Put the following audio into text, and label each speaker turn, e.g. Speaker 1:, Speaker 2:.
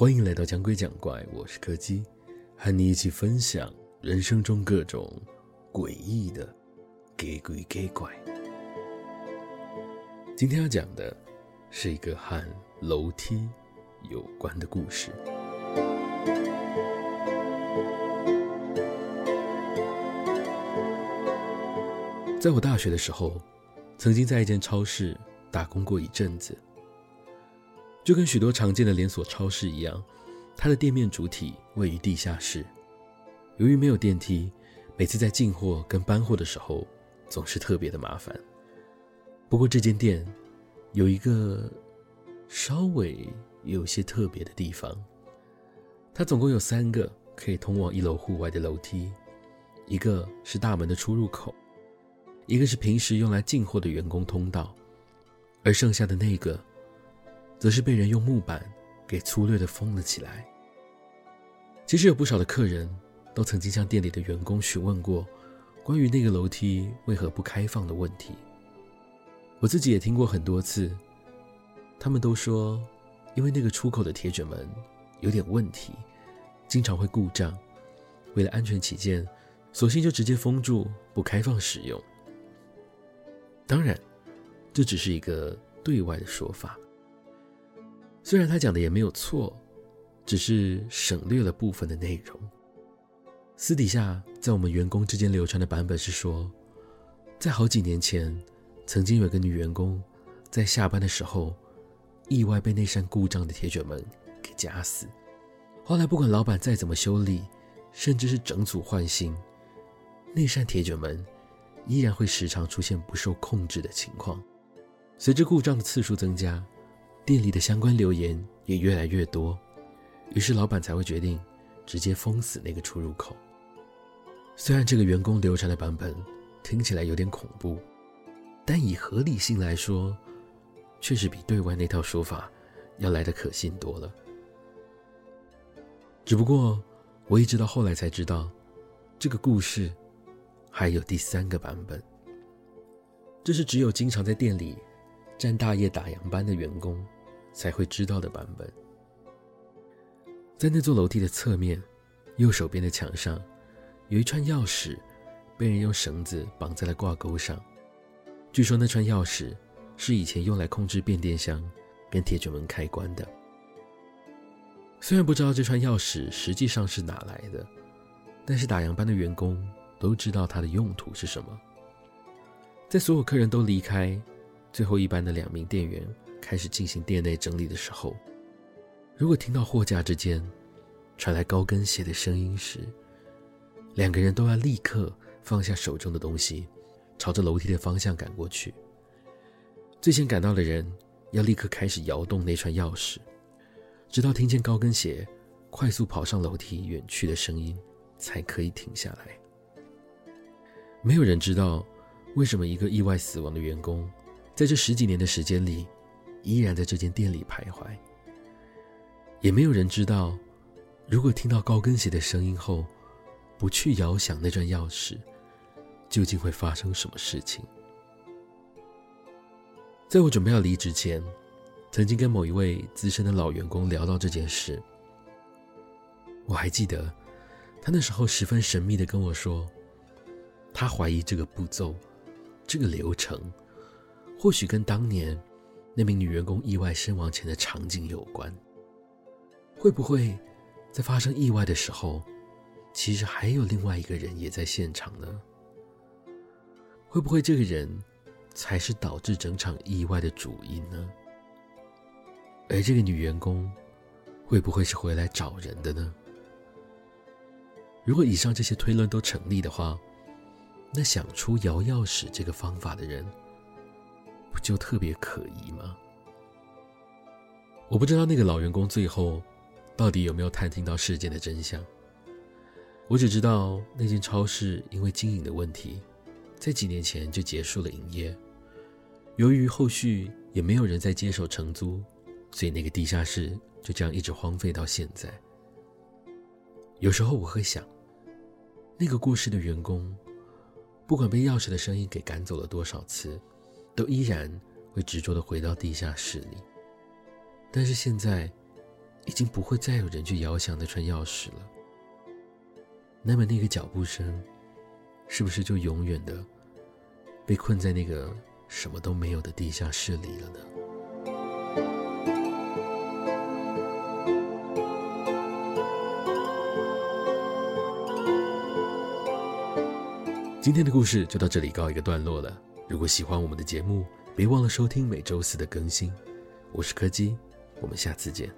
Speaker 1: 欢迎来到讲鬼讲怪，我是柯基，和你一起分享人生中各种诡异的假鬼假怪。今天要讲的是一个和楼梯有关的故事。在我大学的时候，曾经在一间超市打工过一阵子。就跟许多常见的连锁超市一样，它的店面主体位于地下室。由于没有电梯，每次在进货跟搬货的时候，总是特别的麻烦。不过这间店有一个稍微有些特别的地方，它总共有三个可以通往一楼户外的楼梯，一个是大门的出入口，一个是平时用来进货的员工通道，而剩下的那个。则是被人用木板给粗略地封了起来。其实有不少的客人都曾经向店里的员工询问过关于那个楼梯为何不开放的问题。我自己也听过很多次，他们都说因为那个出口的铁卷门有点问题，经常会故障，为了安全起见，索性就直接封住，不开放使用。当然，这只是一个对外的说法。虽然他讲的也没有错，只是省略了部分的内容。私底下在我们员工之间流传的版本是说，在好几年前，曾经有个女员工在下班的时候，意外被那扇故障的铁卷门给夹死。后来不管老板再怎么修理，甚至是整组换新，那扇铁卷门依然会时常出现不受控制的情况。随着故障的次数增加，店里的相关留言也越来越多，于是老板才会决定直接封死那个出入口。虽然这个员工流传的版本听起来有点恐怖，但以合理性来说，确实比对外那套说法要来的可信多了。只不过我一直到后来才知道，这个故事还有第三个版本，这是只有经常在店里站大夜打烊班的员工才会知道的版本。在那座楼梯的侧面，右手边的墙上，有一串钥匙，被人用绳子绑在了挂钩上。据说那串钥匙是以前用来控制变电箱跟铁卷门开关的。虽然不知道这串钥匙实际上是哪来的，但是打烊班的员工都知道它的用途是什么。在所有客人都离开，最后一班的两名店员。开始进行店内整理的时候，如果听到货架之间传来高跟鞋的声音时，两个人都要立刻放下手中的东西，朝着楼梯的方向赶过去。最先赶到的人要立刻开始摇动那串钥匙，直到听见高跟鞋快速跑上楼梯远去的声音，才可以停下来。没有人知道为什么一个意外死亡的员工，在这十几年的时间里。依然在这间店里徘徊，也没有人知道，如果听到高跟鞋的声音后，不去摇响那串钥匙，究竟会发生什么事情。在我准备要离职前，曾经跟某一位资深的老员工聊到这件事，我还记得，他那时候十分神秘的跟我说，他怀疑这个步骤，这个流程，或许跟当年。那名女员工意外身亡前的场景有关，会不会在发生意外的时候，其实还有另外一个人也在现场呢？会不会这个人才是导致整场意外的主因呢？而这个女员工会不会是回来找人的呢？如果以上这些推论都成立的话，那想出摇钥匙这个方法的人，不就特别可疑吗？我不知道那个老员工最后到底有没有探听到事件的真相。我只知道那间超市因为经营的问题，在几年前就结束了营业。由于后续也没有人再接手承租，所以那个地下室就这样一直荒废到现在。有时候我会想，那个过世的员工，不管被钥匙的声音给赶走了多少次。都依然会执着的回到地下室里，但是现在已经不会再有人去摇响那串钥匙了。那么那个脚步声，是不是就永远的被困在那个什么都没有的地下室里了呢？今天的故事就到这里告一个段落了。如果喜欢我们的节目，别忘了收听每周四的更新。我是柯基，我们下次见。